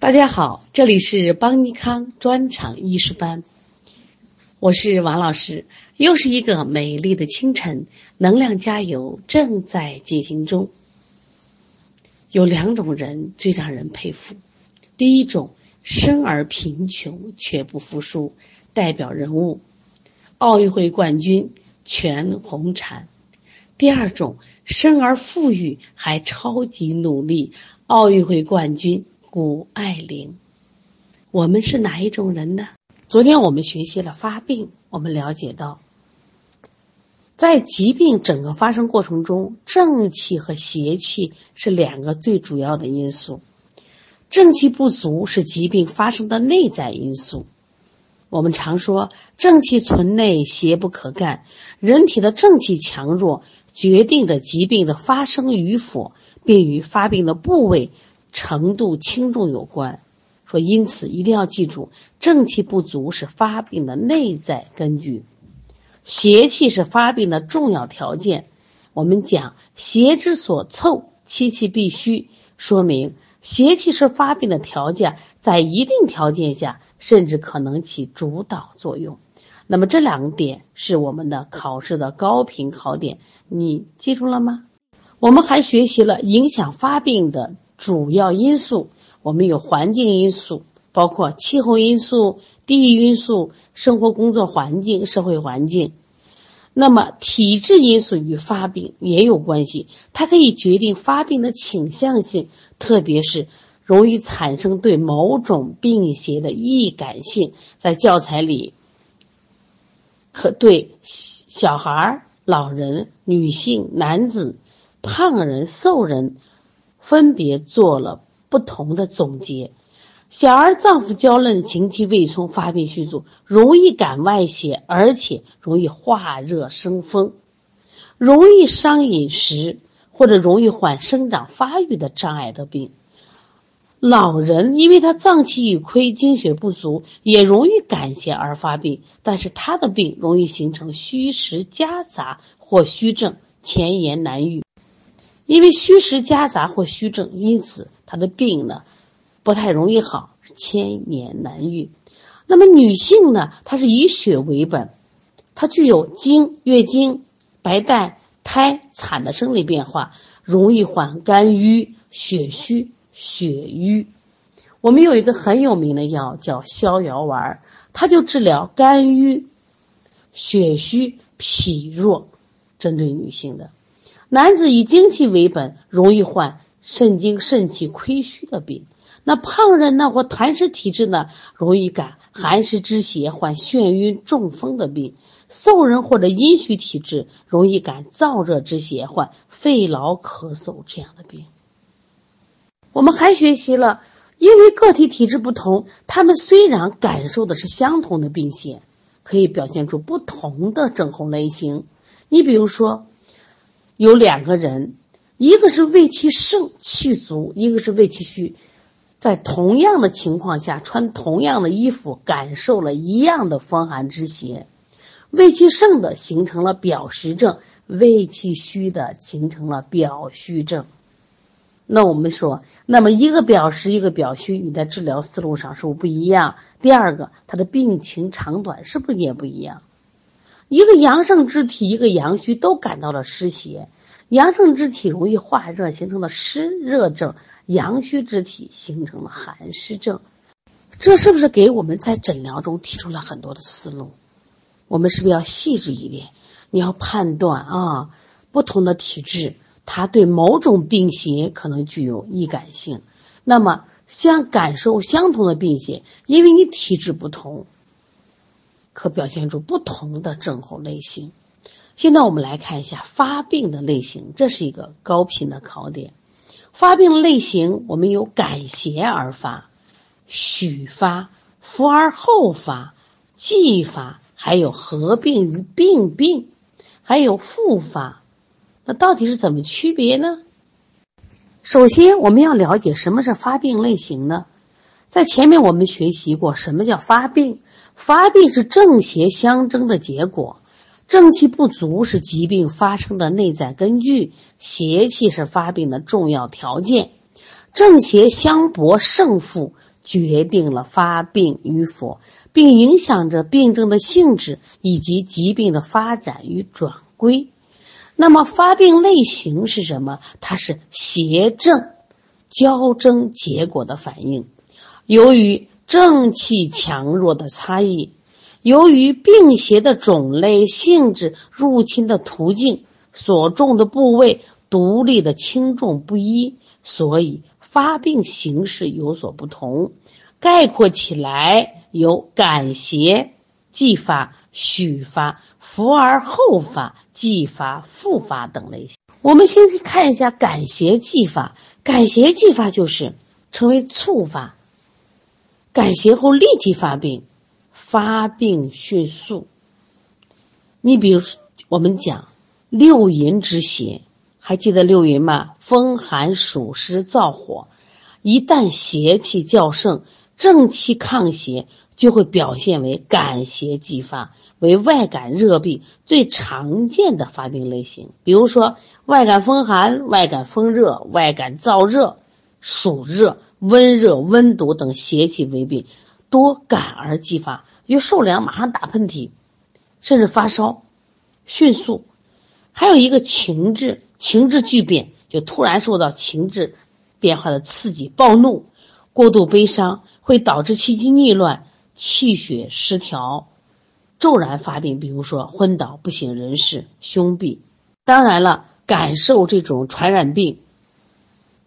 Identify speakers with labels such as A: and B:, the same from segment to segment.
A: 大家好，这里是邦尼康专场医师班，我是王老师。又是一个美丽的清晨，能量加油正在进行中。有两种人最让人佩服：第一种，生而贫穷却不服输，代表人物，奥运会冠军全红婵；第二种，生而富裕还超级努力，奥运会冠军。谷爱凌，我们是哪一种人呢？昨天我们学习了发病，我们了解到，在疾病整个发生过程中，正气和邪气是两个最主要的因素。正气不足是疾病发生的内在因素。我们常说正气存内，邪不可干。人体的正气强弱，决定着疾病的发生与否，并与发病的部位。程度轻重有关，说因此一定要记住，正气不足是发病的内在根据，邪气是发病的重要条件。我们讲邪之所凑，其气必虚，说明邪气是发病的条件，在一定条件下，甚至可能起主导作用。那么这两个点是我们的考试的高频考点，你记住了吗？我们还学习了影响发病的。主要因素，我们有环境因素，包括气候因素、地域因素、生活工作环境、社会环境。那么体质因素与发病也有关系，它可以决定发病的倾向性，特别是容易产生对某种病邪的易感性。在教材里，可对小孩、老人、女性、男子、胖人、瘦人。分别做了不同的总结。小儿脏腑娇嫩，情气未充，发病迅速，容易感外邪，而且容易化热生风，容易伤饮食，或者容易患生长发育的障碍的病。老人因为他脏气已亏，精血不足，也容易感邪而发病，但是他的病容易形成虚实夹杂或虚症，前言难愈。因为虚实夹杂或虚症，因此他的病呢不太容易好，千年难愈。那么女性呢，她是以血为本，她具有经、月经、白带、胎、产的生理变化，容易患肝郁、血虚、血瘀。我们有一个很有名的药叫逍遥丸，它就治疗肝郁、血虚、脾弱，针对女性的。男子以精气为本，容易患肾精肾气亏虚的病。那胖人呢，或痰湿体质呢，容易感寒湿之邪，患眩晕中风的病。瘦人或者阴虚体质，容易感燥热之邪，患肺痨咳嗽这样的病。我们还学习了，因为个体体质不同，他们虽然感受的是相同的病邪，可以表现出不同的症候类型。你比如说。有两个人，一个是胃气盛气足，一个是胃气虚，在同样的情况下穿同样的衣服，感受了一样的风寒之邪。胃气盛的形成了表实症，胃气虚的形成了表虚症。那我们说，那么一个表实，一个表虚，你在治疗思路上是不是不一样？第二个，他的病情长短是不是也不一样？一个阳盛之体，一个阳虚，都感到了湿邪。阳盛之体容易化热，形成了湿热症；阳虚之体形成了寒湿症。这是不是给我们在诊疗中提出了很多的思路？我们是不是要细致一点？你要判断啊，不同的体质，它对某种病邪可能具有易感性。那么，相感受相同的病邪，因为你体质不同。可表现出不同的症候类型。现在我们来看一下发病的类型，这是一个高频的考点。发病类型我们有感邪而发、许发、伏而后发、继发，还有合并于病病，还有复发。那到底是怎么区别呢？首先，我们要了解什么是发病类型呢？在前面我们学习过什么叫发病。发病是正邪相争的结果，正气不足是疾病发生的内在根据，邪气是发病的重要条件。正邪相搏胜负，决定了发病与否，并影响着病症的性质以及疾病的发展与转归。那么发病类型是什么？它是邪正交争结果的反应。由于正气强弱的差异，由于病邪的种类、性质、入侵的途径、所中的部位、独立的轻重不一，所以发病形式有所不同。概括起来，有感邪继发、许发、伏而后发、继发、复发等类型。我们先去看一下感邪继发。感邪继发就是称为猝发，感邪后立即发病。发病迅速。你比如我们讲六淫之邪，还记得六淫吗？风寒暑湿燥火，一旦邪气较盛，正气抗邪，就会表现为感邪继发，为外感热病最常见的发病类型。比如说外感风寒、外感风热、外感燥热、暑热、温热、温毒等邪气为病。多感而继发，就受凉马上打喷嚏，甚至发烧，迅速。还有一个情志，情志巨变，就突然受到情志变化的刺激，暴怒、过度悲伤，会导致气机逆乱、气血失调，骤然发病。比如说昏倒、不省人事、胸痹。当然了，感受这种传染病。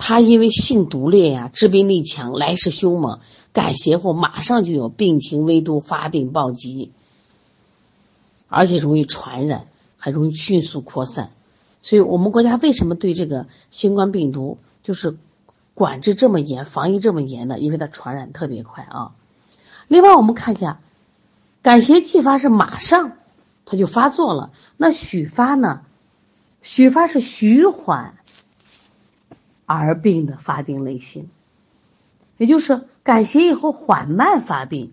A: 它因为性毒烈呀，致病力强，来势凶猛，感邪后马上就有病情危度，发病暴急，而且容易传染，还容易迅速扩散。所以我们国家为什么对这个新冠病毒就是管制这么严，防疫这么严呢？因为它传染特别快啊。另外，我们看一下，感邪继发是马上它就发作了，那许发呢？许发是徐缓。而病的发病类型，也就是感邪以后缓慢发病。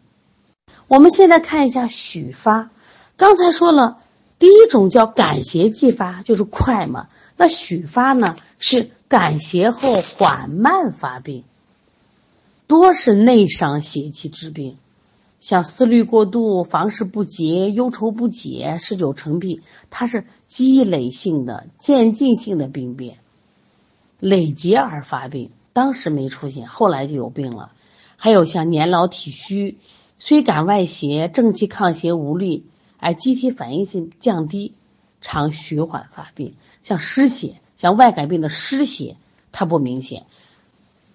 A: 我们现在看一下许发。刚才说了，第一种叫感邪继发，就是快嘛。那许发呢，是感邪后缓慢发病，多是内伤邪气之病，像思虑过度、房事不节、忧愁不解、嗜酒成癖，它是积累性的、渐进性的病变。累积而发病，当时没出现，后来就有病了。还有像年老体虚，虽感外邪，正气抗邪无力，哎，机体反应性降低，常徐缓发病。像湿邪，像外感病的湿邪，它不明显，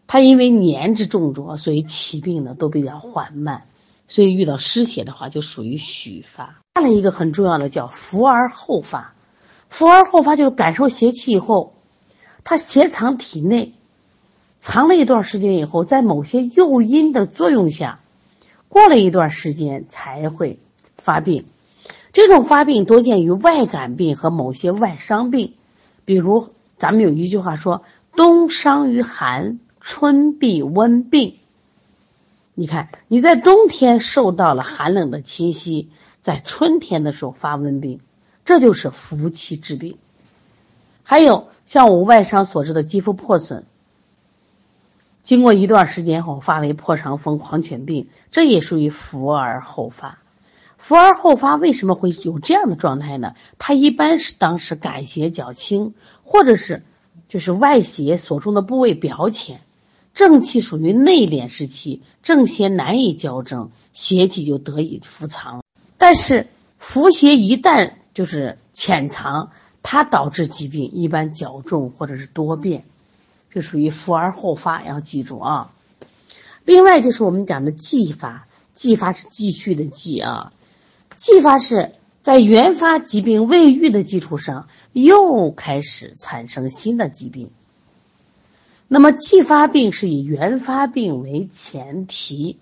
A: 它因为年之重浊，所以起病呢都比较缓慢。所以遇到湿邪的话，就属于虚发。再来一个很重要的叫伏而后发，伏而后发就是感受邪气以后。它邪藏体内，藏了一段时间以后，在某些诱因的作用下，过了一段时间才会发病。这种发病多见于外感病和某些外伤病，比如咱们有一句话说：“冬伤于寒，春必温病。”你看你在冬天受到了寒冷的侵袭，在春天的时候发温病，这就是伏气治病。还有像我外伤所致的肌肤破损，经过一段时间后发为破伤风、狂犬病，这也属于伏而后发。伏而后发为什么会有这样的状态呢？它一般是当时感邪较轻，或者是就是外邪所中的部位表浅，正气属于内敛时期，正邪难以交争，邪气就得以伏藏。但是伏邪一旦就是潜藏。它导致疾病一般较重或者是多变，这属于伏而后发，要记住啊。另外就是我们讲的继发，继发是继续的继啊，继发是在原发疾病未愈的基础上又开始产生新的疾病。那么继发病是以原发病为前提，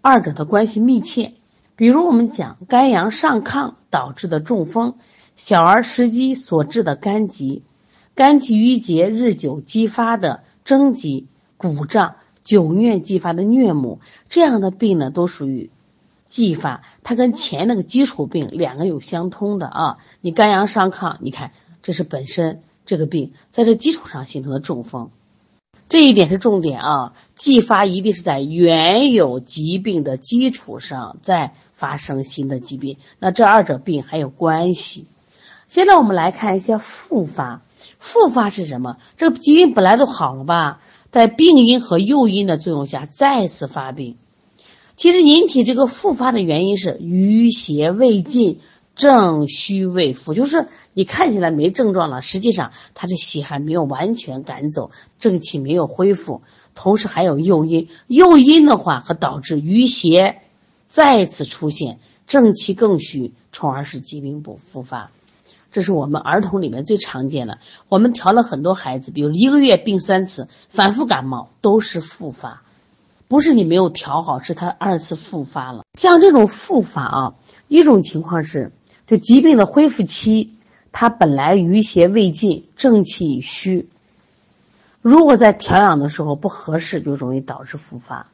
A: 二者的关系密切。比如我们讲肝阳上亢导致的中风。小儿食积所致的肝疾、肝气郁结日久激发的征疾、鼓胀、久疟激发的疟母，这样的病呢，都属于继发。它跟前那个基础病两个有相通的啊。你肝阳上亢，你看这是本身这个病在这基础上形成的中风，这一点是重点啊！继发一定是在原有疾病的基础上再发生新的疾病，那这二者病还有关系。现在我们来看一下复发，复发是什么？这个疾病本来都好了吧，在病因和诱因的作用下再次发病。其实引起这个复发的原因是余邪未尽。正虚未复，就是你看起来没症状了，实际上他的血还没有完全赶走，正气没有恢复。同时还有诱因，诱因的话和导致淤邪再次出现，正气更虚，从而使疾病不复发。这是我们儿童里面最常见的。我们调了很多孩子，比如一个月病三次，反复感冒都是复发，不是你没有调好，是他二次复发了。像这种复发啊，一种情况是。就疾病的恢复期，它本来余邪未尽，正气已虚。如果在调养的时候不合适，就容易导致复发。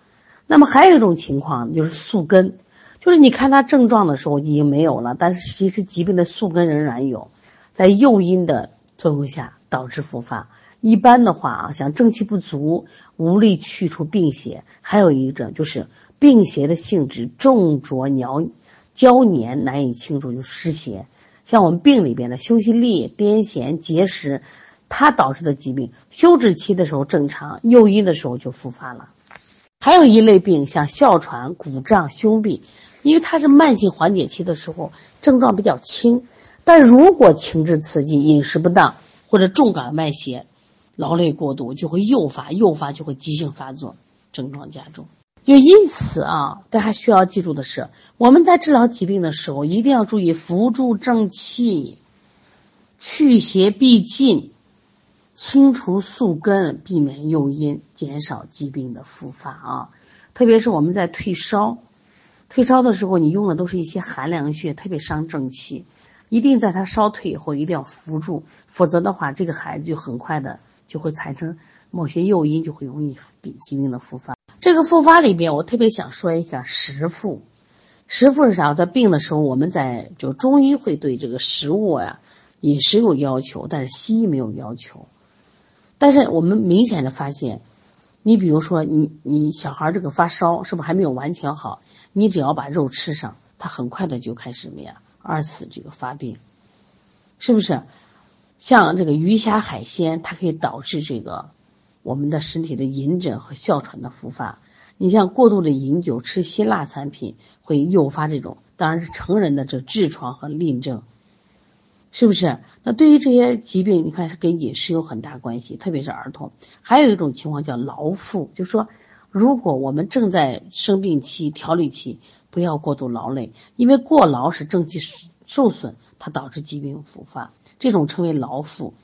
A: 那么还有一种情况就是宿根，就是你看他症状的时候已经没有了，但是其实疾病的宿根仍然有，在诱因的作用下导致复发。一般的话啊，像正气不足，无力去除病邪；还有一种就是病邪的性质重浊脓。胶黏难以清除就湿邪，像我们病里边的休息力、癫痫、结石，它导致的疾病，休止期的时候正常，诱因的时候就复发了。还有一类病，像哮喘、鼓胀、胸痹，因为它是慢性缓解期的时候，症状比较轻，但如果情志刺激、饮食不当或者重感外邪、劳累过度，就会诱发，诱发就会急性发作，症状加重。就因此啊，大家需要记住的是，我们在治疗疾病的时候，一定要注意扶助正气，去邪避尽，清除宿根，避免诱因，减少疾病的复发啊。特别是我们在退烧，退烧的时候，你用的都是一些寒凉穴，特别伤正气。一定在他烧退以后，一定要扶住，否则的话，这个孩子就很快的就会产生某些诱因，就会容易疾病的复发。这个复发里边，我特别想说一下食复。食复是啥？在病的时候，我们在就中医会对这个食物呀、饮食有要求，但是西医没有要求。但是我们明显的发现，你比如说你你小孩这个发烧，是不是还没有完全好？你只要把肉吃上，它很快的就开始什么呀？二次这个发病，是不是？像这个鱼虾海鲜，它可以导致这个。我们的身体的饮疹和哮喘的复发，你像过度的饮酒、吃辛辣产品，会诱发这种，当然是成人的这痔疮和淋症，是不是？那对于这些疾病，你看是跟饮食有很大关系，特别是儿童。还有一种情况叫劳腹，就是说，如果我们正在生病期、调理期，不要过度劳累，因为过劳使正气受损，它导致疾病复发，这种称为劳复。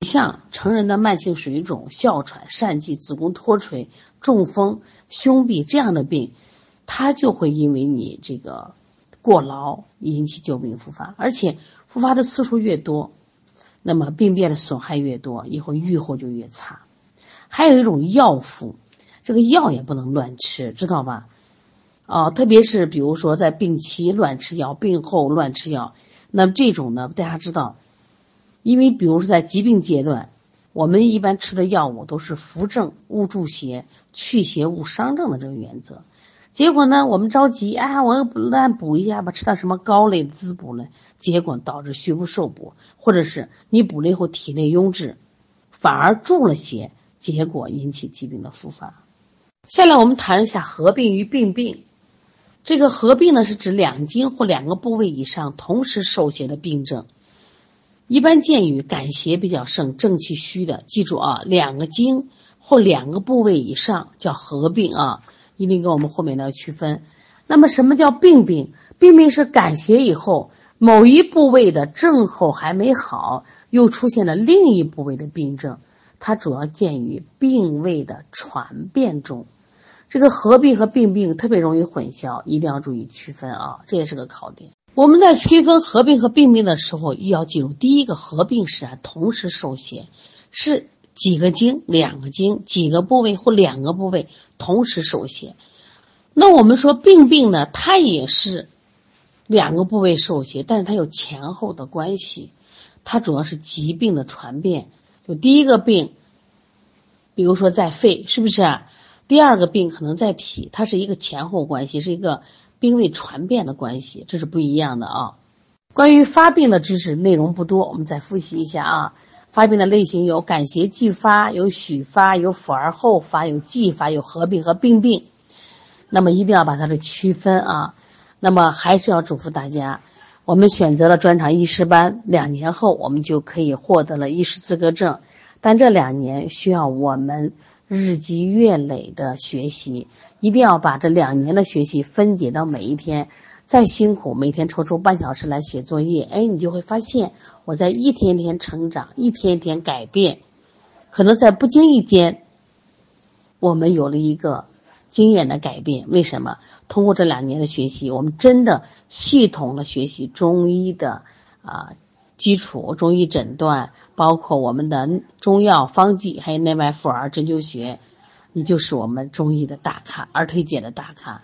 A: 像成人的慢性水肿、哮喘、疝气、子宫脱垂、中风、胸痹这样的病，它就会因为你这个过劳引起旧病复发，而且复发的次数越多，那么病变的损害越多，以后愈后就越差。还有一种药腹，这个药也不能乱吃，知道吧？啊，特别是比如说在病期乱吃药，病后乱吃药，那么这种呢，大家知道。因为，比如说在疾病阶段，我们一般吃的药物都是扶正勿助邪，去邪勿伤正的这个原则。结果呢，我们着急啊，我又乱补一下吧，吃点什么膏类滋补呢？结果导致虚不受补，或者是你补了以后体内壅滞，反而助了邪，结果引起疾病的复发。下来我们谈一下合并与并病。这个合并呢，是指两经或两个部位以上同时受邪的病症。一般见于感邪比较盛、正气虚的，记住啊，两个经或两个部位以上叫合并啊，一定跟我们后面的要区分。那么什么叫病病？病病是感邪以后某一部位的症候还没好，又出现了另一部位的病症，它主要见于病位的传变中。这个合并和病病特别容易混淆，一定要注意区分啊，这也是个考点。我们在区分合并和并病的时候，要记住，第一个合并是啊，同时受邪，是几个经、两个经、几个部位或两个部位同时受邪。那我们说病病呢，它也是两个部位受邪，但是它有前后的关系，它主要是疾病的传变。就第一个病比如说在肺，是不是？第二个病可能在脾，它是一个前后关系，是一个病位传变的关系，这是不一样的啊。关于发病的知识内容不多，我们再复习一下啊。发病的类型有感邪继发，有许发，有辅而后发，有继发，有合并和并病。那么一定要把它的区分啊。那么还是要嘱咐大家，我们选择了专场医师班，两年后我们就可以获得了医师资格证。但这两年需要我们日积月累的学习，一定要把这两年的学习分解到每一天。再辛苦，每天抽出半小时来写作业，哎，你就会发现我在一天天成长，一天天改变。可能在不经意间，我们有了一个经验的改变。为什么？通过这两年的学习，我们真的系统的学习中医的啊基础、中医诊断，包括我们的中药方剂，还有内外妇儿针灸学，你就是我们中医的大咖，儿推界的大咖。